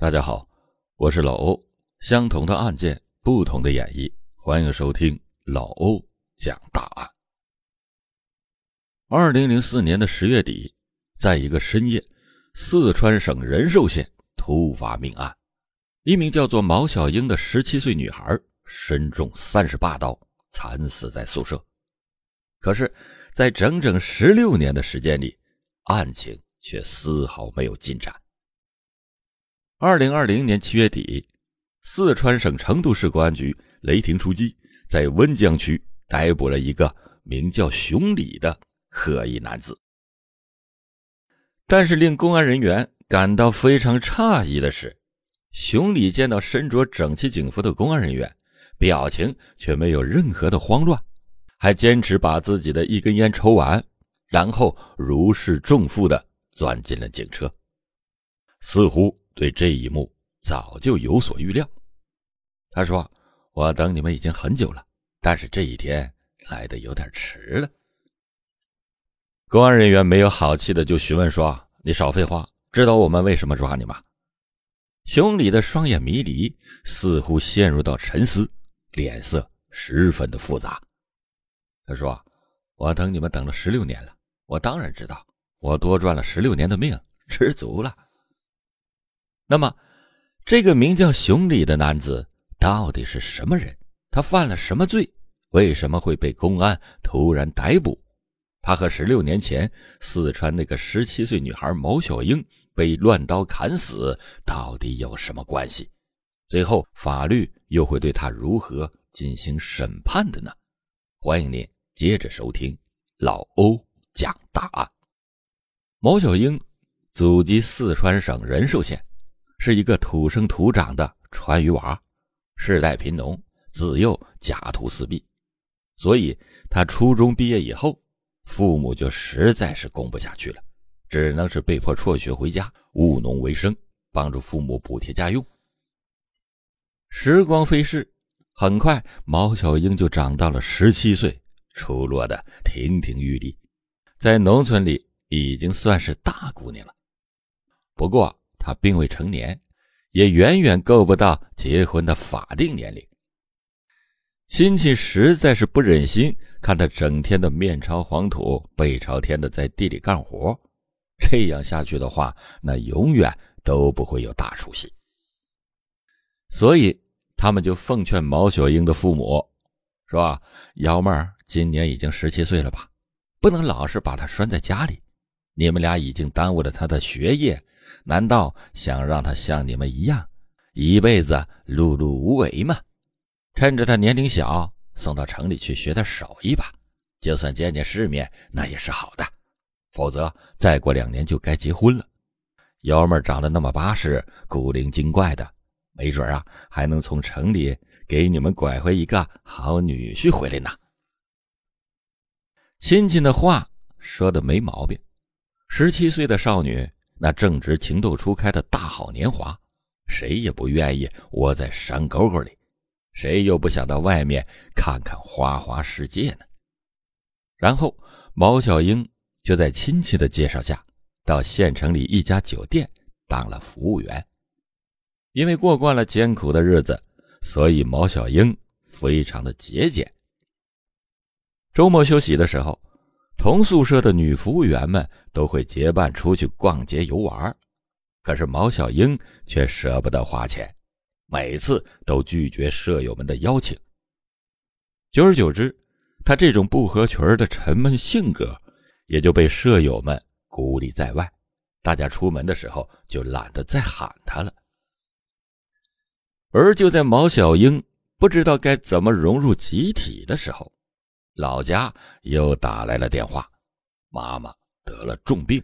大家好，我是老欧。相同的案件，不同的演绎，欢迎收听老欧讲大案。二零零四年的十月底，在一个深夜，四川省仁寿县突发命案，一名叫做毛小英的十七岁女孩身中三十八刀，惨死在宿舍。可是，在整整十六年的时间里，案情却丝毫没有进展。二零二零年七月底，四川省成都市公安局雷霆出击，在温江区逮捕了一个名叫熊李的可疑男子。但是令公安人员感到非常诧异的是，熊李见到身着整齐警服的公安人员，表情却没有任何的慌乱，还坚持把自己的一根烟抽完，然后如释重负的钻进了警车，似乎。对这一幕早就有所预料，他说：“我等你们已经很久了，但是这一天来的有点迟了。”公安人员没有好气的就询问说：“你少废话，知道我们为什么抓你吗？”熊李的双眼迷离，似乎陷入到沉思，脸色十分的复杂。他说：“我等你们等了十六年了，我当然知道，我多赚了十六年的命，知足了。”那么，这个名叫熊李的男子到底是什么人？他犯了什么罪？为什么会被公安突然逮捕？他和十六年前四川那个十七岁女孩毛小英被乱刀砍死到底有什么关系？最后，法律又会对他如何进行审判的呢？欢迎您接着收听老欧讲大案。毛小英，祖籍四川省仁寿县。是一个土生土长的川渝娃，世代贫农，自幼家徒四壁，所以他初中毕业以后，父母就实在是供不下去了，只能是被迫辍学回家务农为生，帮助父母补贴家用。时光飞逝，很快毛小英就长到了十七岁，出落的亭亭玉立，在农村里已经算是大姑娘了。不过，他并未成年，也远远够不到结婚的法定年龄。亲戚实在是不忍心看他整天的面朝黄土背朝天的在地里干活，这样下去的话，那永远都不会有大出息。所以他们就奉劝毛小英的父母，说：“幺妹儿今年已经十七岁了吧，不能老是把她拴在家里，你们俩已经耽误了她的学业。”难道想让他像你们一样，一辈子碌碌无为吗？趁着他年龄小，送到城里去学点手艺吧，就算见见世面，那也是好的。否则，再过两年就该结婚了。幺妹长得那么巴适，古灵精怪的，没准啊，还能从城里给你们拐回一个好女婿回来呢。亲戚的话说的没毛病，十七岁的少女。那正值情窦初开的大好年华，谁也不愿意窝在山沟沟里，谁又不想到外面看看花花世界呢？然后，毛小英就在亲戚的介绍下，到县城里一家酒店当了服务员。因为过惯了艰苦的日子，所以毛小英非常的节俭。周末休息的时候。同宿舍的女服务员们都会结伴出去逛街游玩，可是毛小英却舍不得花钱，每次都拒绝舍友们的邀请。久而久之，她这种不合群的沉闷性格也就被舍友们孤立在外，大家出门的时候就懒得再喊她了。而就在毛小英不知道该怎么融入集体的时候，老家又打来了电话，妈妈得了重病，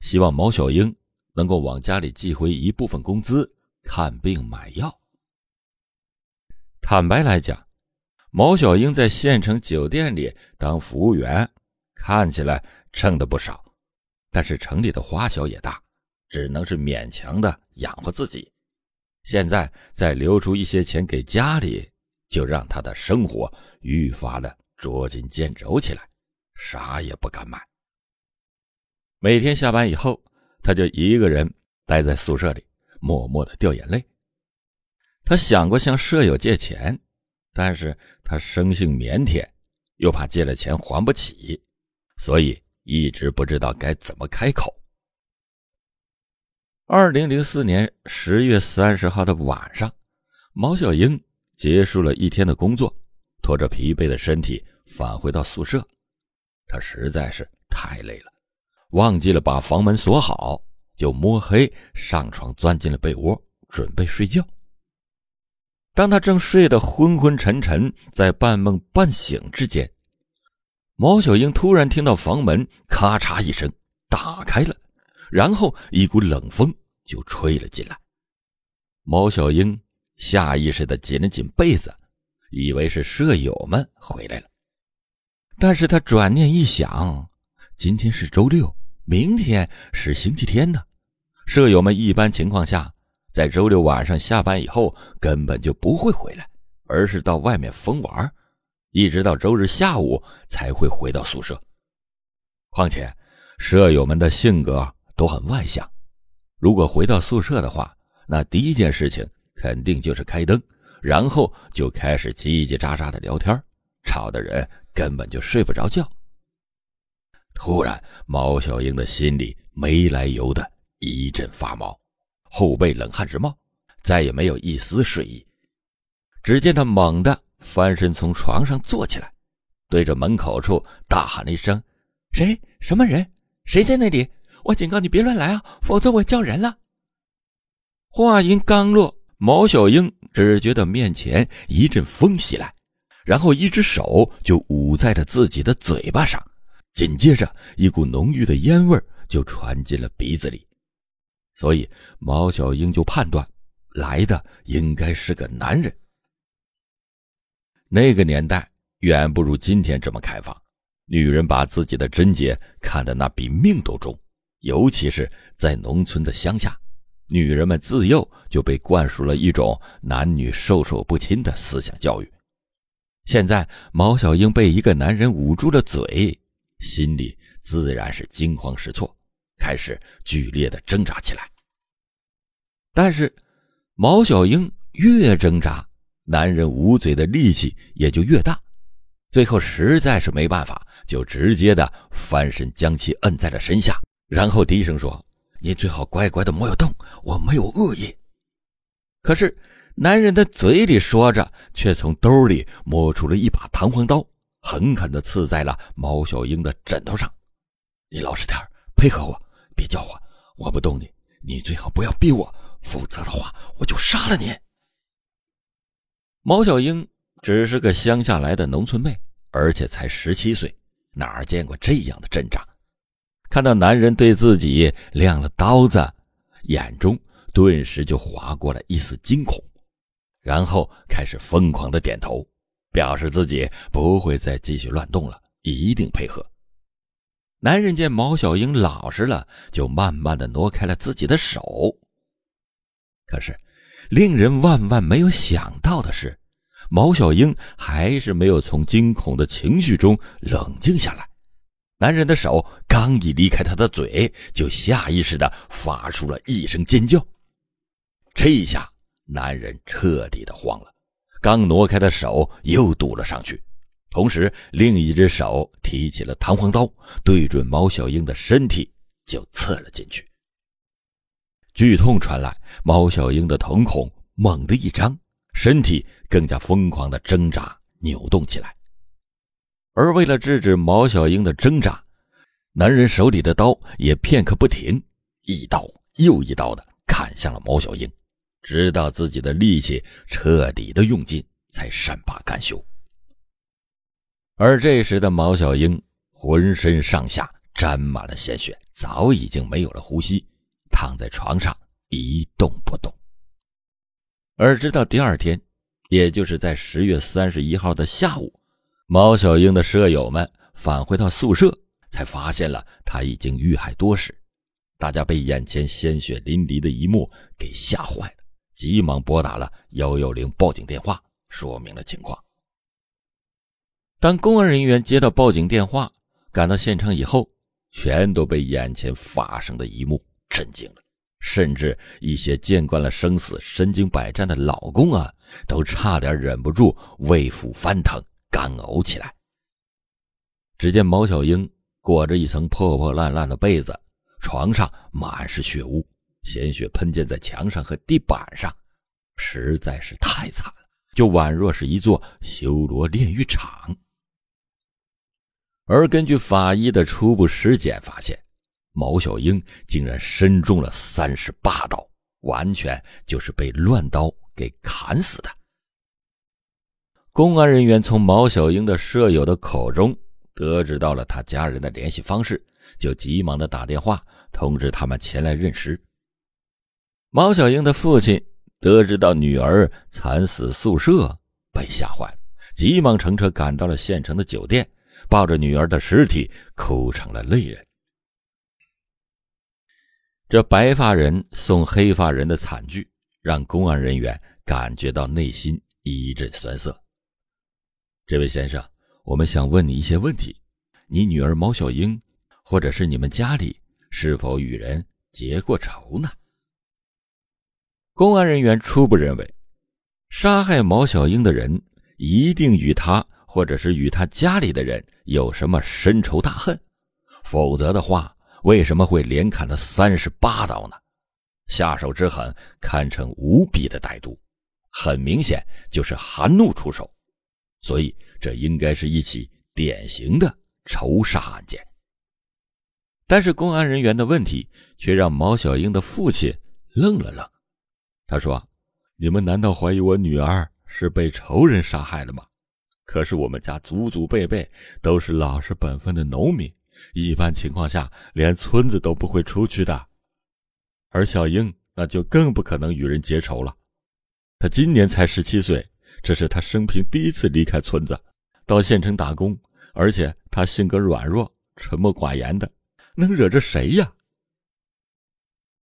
希望毛小英能够往家里寄回一部分工资看病买药。坦白来讲，毛小英在县城酒店里当服务员，看起来挣的不少，但是城里的花销也大，只能是勉强的养活自己。现在再留出一些钱给家里，就让他的生活愈发的。捉襟见肘起来，啥也不敢买。每天下班以后，他就一个人待在宿舍里，默默的掉眼泪。他想过向舍友借钱，但是他生性腼腆，又怕借了钱还不起，所以一直不知道该怎么开口。二零零四年十月三十号的晚上，毛小英结束了一天的工作，拖着疲惫的身体返回到宿舍。他实在是太累了，忘记了把房门锁好，就摸黑上床，钻进了被窝，准备睡觉。当他正睡得昏昏沉沉，在半梦半醒之间，毛小英突然听到房门咔嚓一声打开了。然后一股冷风就吹了进来，毛小英下意识的紧了紧被子，以为是舍友们回来了。但是他转念一想，今天是周六，明天是星期天呢，舍友们一般情况下在周六晚上下班以后根本就不会回来，而是到外面疯玩，一直到周日下午才会回到宿舍。况且舍友们的性格。都很外向，如果回到宿舍的话，那第一件事情肯定就是开灯，然后就开始叽叽喳喳的聊天，吵的人根本就睡不着觉。突然，毛小英的心里没来由的一阵发毛，后背冷汗直冒，再也没有一丝睡意。只见他猛地翻身从床上坐起来，对着门口处大喊了一声：“谁？什么人？谁在那里？”我警告你别乱来啊，否则我叫人了。话音刚落，毛小英只觉得面前一阵风袭来，然后一只手就捂在了自己的嘴巴上，紧接着一股浓郁的烟味就传进了鼻子里，所以毛小英就判断来的应该是个男人。那个年代远不如今天这么开放，女人把自己的贞洁看得那比命都重。尤其是在农村的乡下，女人们自幼就被灌输了一种男女授受不亲的思想教育。现在毛小英被一个男人捂住了嘴，心里自然是惊慌失措，开始剧烈的挣扎起来。但是，毛小英越挣扎，男人捂嘴的力气也就越大，最后实在是没办法，就直接的翻身将其摁在了身下。然后低声说：“你最好乖乖的，莫要动，我没有恶意。”可是男人的嘴里说着，却从兜里摸出了一把弹簧刀，狠狠的刺在了毛小英的枕头上。“你老实点配合我，别叫唤，我不动你。你最好不要逼我，否则的话，我就杀了你。”毛小英只是个乡下来的农村妹，而且才十七岁，哪儿见过这样的阵仗？看到男人对自己亮了刀子，眼中顿时就划过了一丝惊恐，然后开始疯狂的点头，表示自己不会再继续乱动了，一定配合。男人见毛小英老实了，就慢慢的挪开了自己的手。可是，令人万万没有想到的是，毛小英还是没有从惊恐的情绪中冷静下来。男人的手刚一离开他的嘴，就下意识的发出了一声尖叫。这一下，男人彻底的慌了，刚挪开的手又堵了上去，同时另一只手提起了弹簧刀，对准毛小英的身体就刺了进去。剧痛传来，毛小英的瞳孔猛地一张，身体更加疯狂的挣扎扭动起来。而为了制止毛小英的挣扎，男人手里的刀也片刻不停，一刀又一刀的砍向了毛小英，直到自己的力气彻底的用尽，才善罢甘休。而这时的毛小英浑身上下沾满了鲜血，早已经没有了呼吸，躺在床上一动不动。而直到第二天，也就是在十月三十一号的下午。毛小英的舍友们返回到宿舍，才发现了她已经遇害多时。大家被眼前鲜血淋漓的一幕给吓坏了，急忙拨打了幺幺零报警电话，说明了情况。当公安人员接到报警电话，赶到现场以后，全都被眼前发生的一幕震惊了，甚至一些见惯了生死、身经百战的老公啊，都差点忍不住胃腹翻腾、干呕起来。只见毛小英裹着一层破破烂烂的被子，床上满是血污，鲜血喷溅在墙上和地板上，实在是太惨了，就宛若是一座修罗炼狱场。而根据法医的初步尸检发现。毛小英竟然身中了三十八刀，完全就是被乱刀给砍死的。公安人员从毛小英的舍友的口中得知到了他家人的联系方式，就急忙的打电话通知他们前来认尸。毛小英的父亲得知到女儿惨死宿舍，被吓坏了，急忙乘车赶到了县城的酒店，抱着女儿的尸体哭成了泪人。这白发人送黑发人的惨剧，让公安人员感觉到内心一阵酸涩。这位先生，我们想问你一些问题：你女儿毛小英，或者是你们家里是否与人结过仇呢？公安人员初步认为，杀害毛小英的人一定与他或者是与他家里的人有什么深仇大恨，否则的话。为什么会连砍他三十八刀呢？下手之狠，堪称无比的歹毒，很明显就是含怒出手，所以这应该是一起典型的仇杀案件。但是公安人员的问题却让毛小英的父亲愣了愣，他说：“你们难道怀疑我女儿是被仇人杀害的吗？可是我们家祖祖辈辈都是老实本分的农民。”一般情况下，连村子都不会出去的，而小英那就更不可能与人结仇了。她今年才十七岁，这是他生平第一次离开村子，到县城打工，而且他性格软弱、沉默寡言的，能惹着谁呀？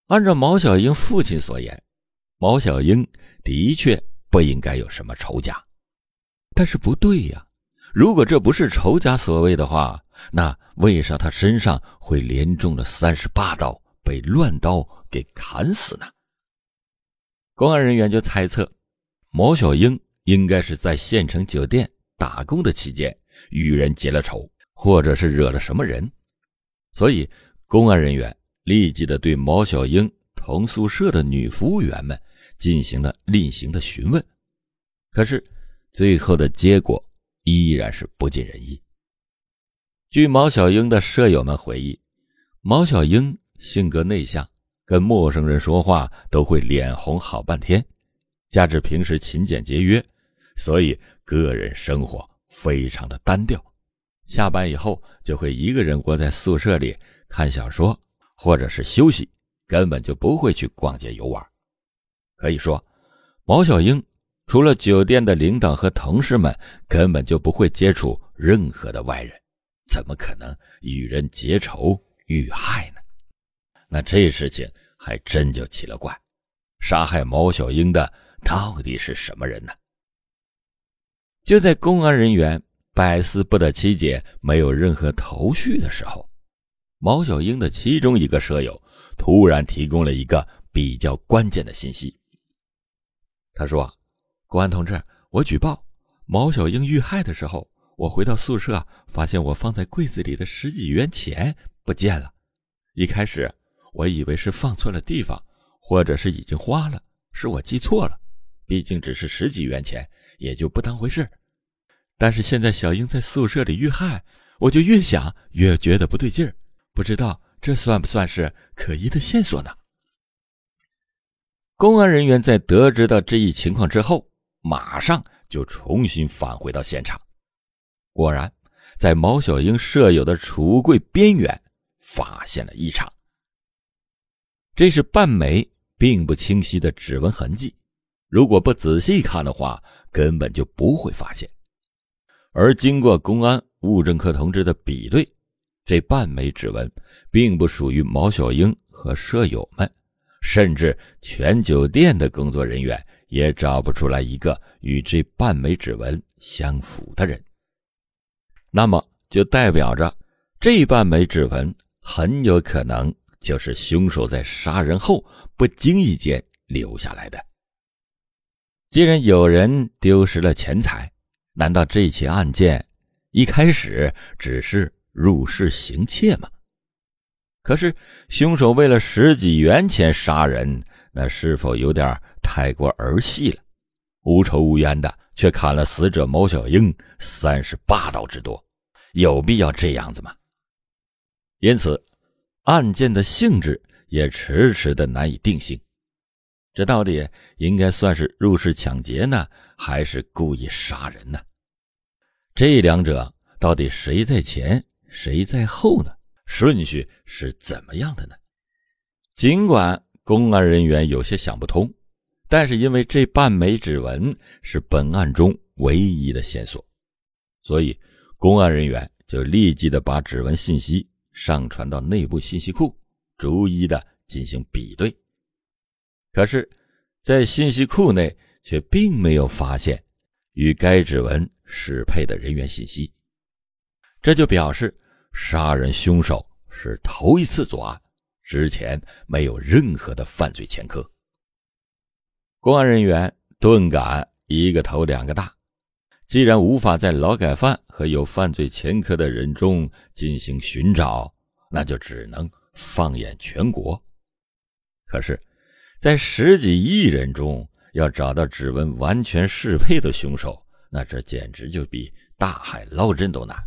按照毛小英父亲所言，毛小英的确不应该有什么仇家，但是不对呀，如果这不是仇家所为的话。那为啥他身上会连中了三十八刀，被乱刀给砍死呢？公安人员就猜测，毛小英应该是在县城酒店打工的期间与人结了仇，或者是惹了什么人，所以公安人员立即的对毛小英同宿舍的女服务员们进行了例行的询问，可是最后的结果依然是不尽人意。据毛小英的舍友们回忆，毛小英性格内向，跟陌生人说话都会脸红好半天，加之平时勤俭节约，所以个人生活非常的单调。下班以后就会一个人窝在宿舍里看小说，或者是休息，根本就不会去逛街游玩。可以说，毛小英除了酒店的领导和同事们，根本就不会接触任何的外人。怎么可能与人结仇遇害呢？那这事情还真就奇了怪。杀害毛小英的到底是什么人呢？就在公安人员百思不得其解、没有任何头绪的时候，毛小英的其中一个舍友突然提供了一个比较关键的信息。他说：“公安同志，我举报毛小英遇害的时候。”我回到宿舍，发现我放在柜子里的十几元钱不见了。一开始我以为是放错了地方，或者是已经花了，是我记错了。毕竟只是十几元钱，也就不当回事。但是现在小英在宿舍里遇害，我就越想越觉得不对劲儿。不知道这算不算是可疑的线索呢？公安人员在得知到这一情况之后，马上就重新返回到现场。果然，在毛小英舍友的储物柜边缘发现了异常。这是半枚并不清晰的指纹痕迹，如果不仔细看的话，根本就不会发现。而经过公安物证科同志的比对，这半枚指纹并不属于毛小英和舍友们，甚至全酒店的工作人员也找不出来一个与这半枚指纹相符的人。那么就代表着这半枚指纹很有可能就是凶手在杀人后不经意间留下来的。既然有人丢失了钱财，难道这起案件一开始只是入室行窃吗？可是凶手为了十几元钱杀人，那是否有点太过儿戏了？无仇无冤的，却砍了死者毛小英三十八刀之多，有必要这样子吗？因此，案件的性质也迟迟的难以定性。这到底应该算是入室抢劫呢，还是故意杀人呢？这两者到底谁在前，谁在后呢？顺序是怎么样的呢？尽管公安人员有些想不通。但是因为这半枚指纹是本案中唯一的线索，所以公安人员就立即的把指纹信息上传到内部信息库，逐一的进行比对。可是，在信息库内却并没有发现与该指纹适配的人员信息，这就表示杀人凶手是头一次作案，之前没有任何的犯罪前科。公安人员顿感一个头两个大，既然无法在劳改犯和有犯罪前科的人中进行寻找，那就只能放眼全国。可是，在十几亿人中要找到指纹完全适配的凶手，那这简直就比大海捞针都难。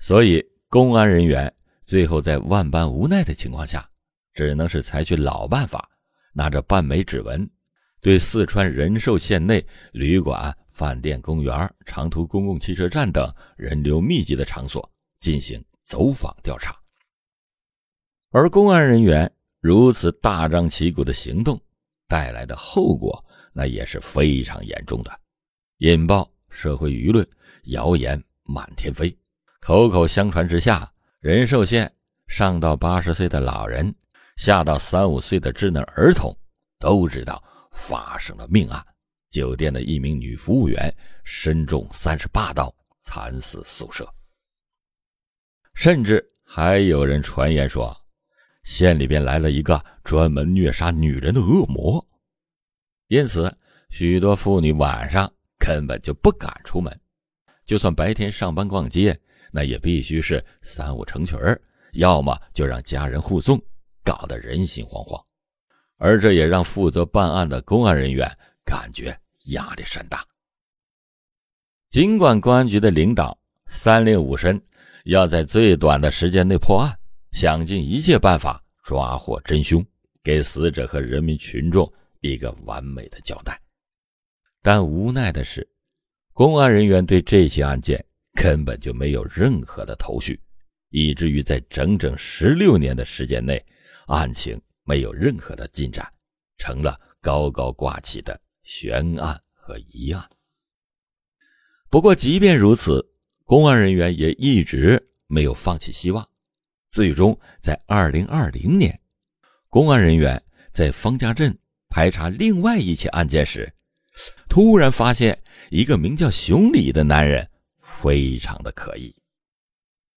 所以，公安人员最后在万般无奈的情况下，只能是采取老办法。拿着半枚指纹，对四川仁寿县内旅馆、饭店、公园、长途公共汽车站等人流密集的场所进行走访调查。而公安人员如此大张旗鼓的行动带来的后果，那也是非常严重的，引爆社会舆论，谣言满天飞，口口相传之下，仁寿县上到八十岁的老人。下到三五岁的稚嫩儿童都知道发生了命案，酒店的一名女服务员身中三十八刀，惨死宿舍。甚至还有人传言说，县里边来了一个专门虐杀女人的恶魔，因此许多妇女晚上根本就不敢出门，就算白天上班逛街，那也必须是三五成群要么就让家人护送。搞得人心惶惶，而这也让负责办案的公安人员感觉压力山大。尽管公安局的领导三令五申，要在最短的时间内破案，想尽一切办法抓获真凶，给死者和人民群众一个完美的交代，但无奈的是，公安人员对这起案件根本就没有任何的头绪，以至于在整整十六年的时间内。案情没有任何的进展，成了高高挂起的悬案和疑案。不过，即便如此，公安人员也一直没有放弃希望。最终，在二零二零年，公安人员在方家镇排查另外一起案件时，突然发现一个名叫熊礼的男人非常的可疑。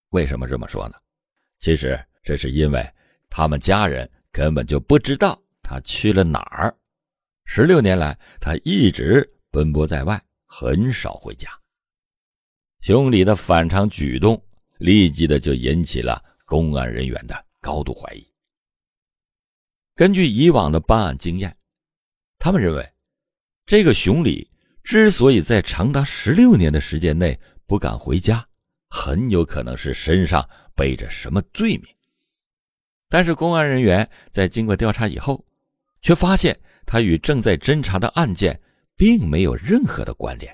为什么这么说呢？其实，这是因为。他们家人根本就不知道他去了哪儿。十六年来，他一直奔波在外，很少回家。熊礼的反常举动，立即的就引起了公安人员的高度怀疑。根据以往的办案经验，他们认为，这个熊礼之所以在长达十六年的时间内不敢回家，很有可能是身上背着什么罪名。但是公安人员在经过调查以后，却发现他与正在侦查的案件并没有任何的关联，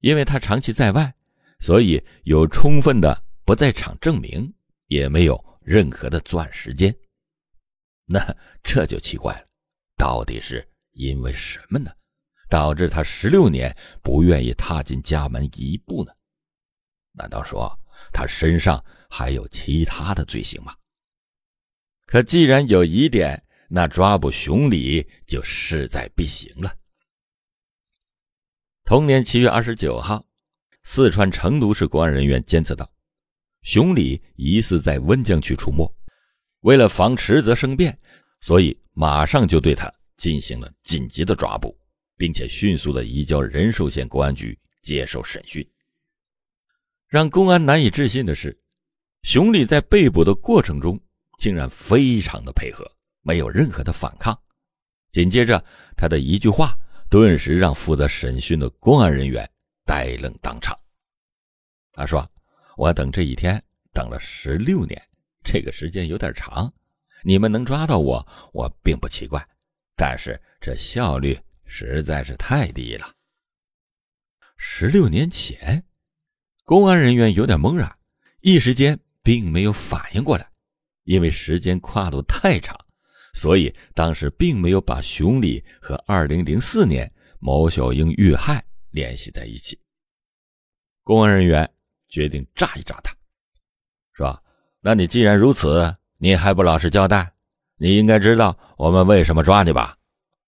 因为他长期在外，所以有充分的不在场证明，也没有任何的作案时间。那这就奇怪了，到底是因为什么呢？导致他十六年不愿意踏进家门一步呢？难道说他身上还有其他的罪行吗？可既然有疑点，那抓捕熊李就势在必行了。同年七月二十九号，四川成都市公安人员监测到，熊礼疑似在温江区出没，为了防迟则生变，所以马上就对他进行了紧急的抓捕，并且迅速的移交仁寿县公安局接受审讯。让公安难以置信的是，熊礼在被捕的过程中竟然非常的配合，没有任何的反抗。紧接着，他的一句话顿时让负责审讯的公安人员呆愣当场。他说：“我等这一天等了十六年，这个时间有点长。你们能抓到我，我并不奇怪，但是这效率实在是太低了。”十六年前，公安人员有点懵然，一时间并没有反应过来，因为时间跨度太长。所以当时并没有把熊礼和2004年毛小英遇害联系在一起。公安人员决定炸一炸他，说：“那你既然如此，你还不老实交代？你应该知道我们为什么抓你吧？”“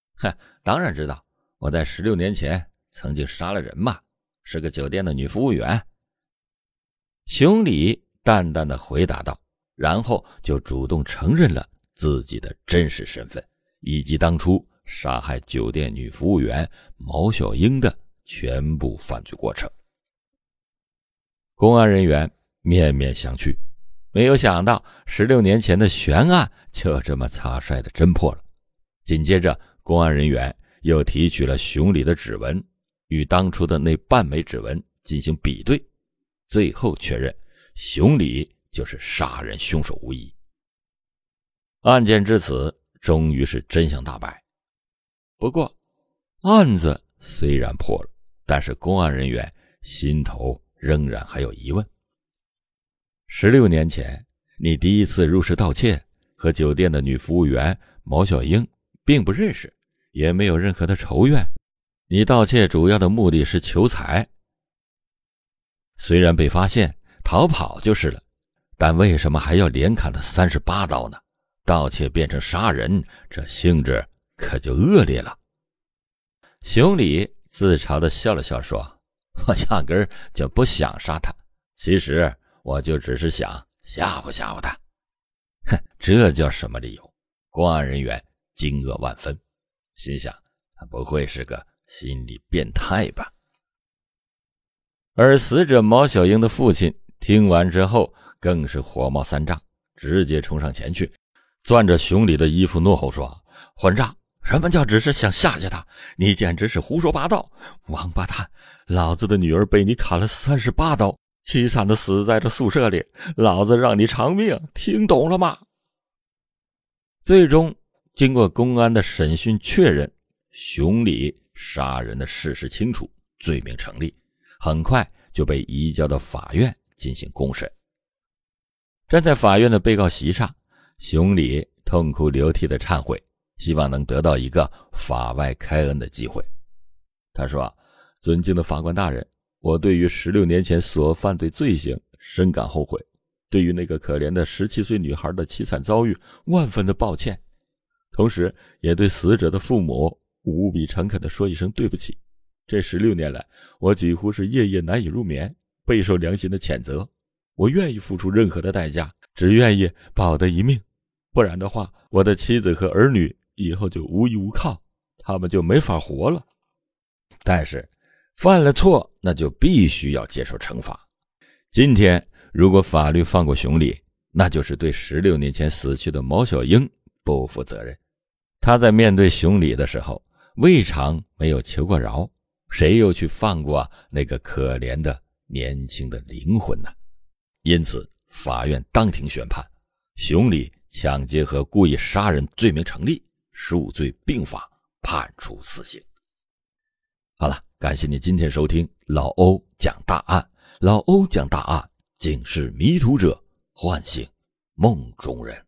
哼，当然知道，我在十六年前曾经杀了人嘛，是个酒店的女服务员。”熊礼淡淡的回答道，然后就主动承认了。自己的真实身份，以及当初杀害酒店女服务员毛小英的全部犯罪过程。公安人员面面相觑，没有想到十六年前的悬案就这么草率的侦破了。紧接着，公安人员又提取了熊李的指纹，与当初的那半枚指纹进行比对，最后确认熊李就是杀人凶手无疑。案件至此，终于是真相大白。不过，案子虽然破了，但是公安人员心头仍然还有疑问。十六年前，你第一次入室盗窃，和酒店的女服务员毛小英并不认识，也没有任何的仇怨。你盗窃主要的目的是求财。虽然被发现逃跑就是了，但为什么还要连砍他三十八刀呢？盗窃变成杀人，这性质可就恶劣了。熊礼自嘲的笑了笑，说：“ 我压根儿就不想杀他，其实我就只是想吓唬吓唬他。”哼，这叫什么理由？公安人员惊愕万分，心想：他不会是个心理变态吧？而死者毛小英的父亲听完之后，更是火冒三丈，直接冲上前去。攥着熊里的衣服，怒吼说：“混账！什么叫只是想吓吓他？你简直是胡说八道！王八蛋！老子的女儿被你砍了三十八刀，凄惨的死在这宿舍里，老子让你偿命！听懂了吗？”最终，经过公安的审讯确认，熊李杀人的事实清楚，罪名成立，很快就被移交到法院进行公审。站在法院的被告席上。熊李痛哭流涕的忏悔，希望能得到一个法外开恩的机会。他说：“尊敬的法官大人，我对于十六年前所犯罪罪行深感后悔，对于那个可怜的十七岁女孩的凄惨遭遇万分的抱歉，同时也对死者的父母无比诚恳地说一声对不起。这十六年来，我几乎是夜夜难以入眠，备受良心的谴责。我愿意付出任何的代价，只愿意保得一命。”不然的话，我的妻子和儿女以后就无依无靠，他们就没法活了。但是，犯了错，那就必须要接受惩罚。今天，如果法律放过熊李，那就是对十六年前死去的毛小英不负责任。他在面对熊李的时候，未尝没有求过饶，谁又去放过那个可怜的年轻的灵魂呢？因此，法院当庭宣判，熊李。抢劫和故意杀人罪名成立，数罪并罚，判处死刑。好了，感谢你今天收听老欧讲大案。老欧讲大案，警示迷途者，唤醒梦中人。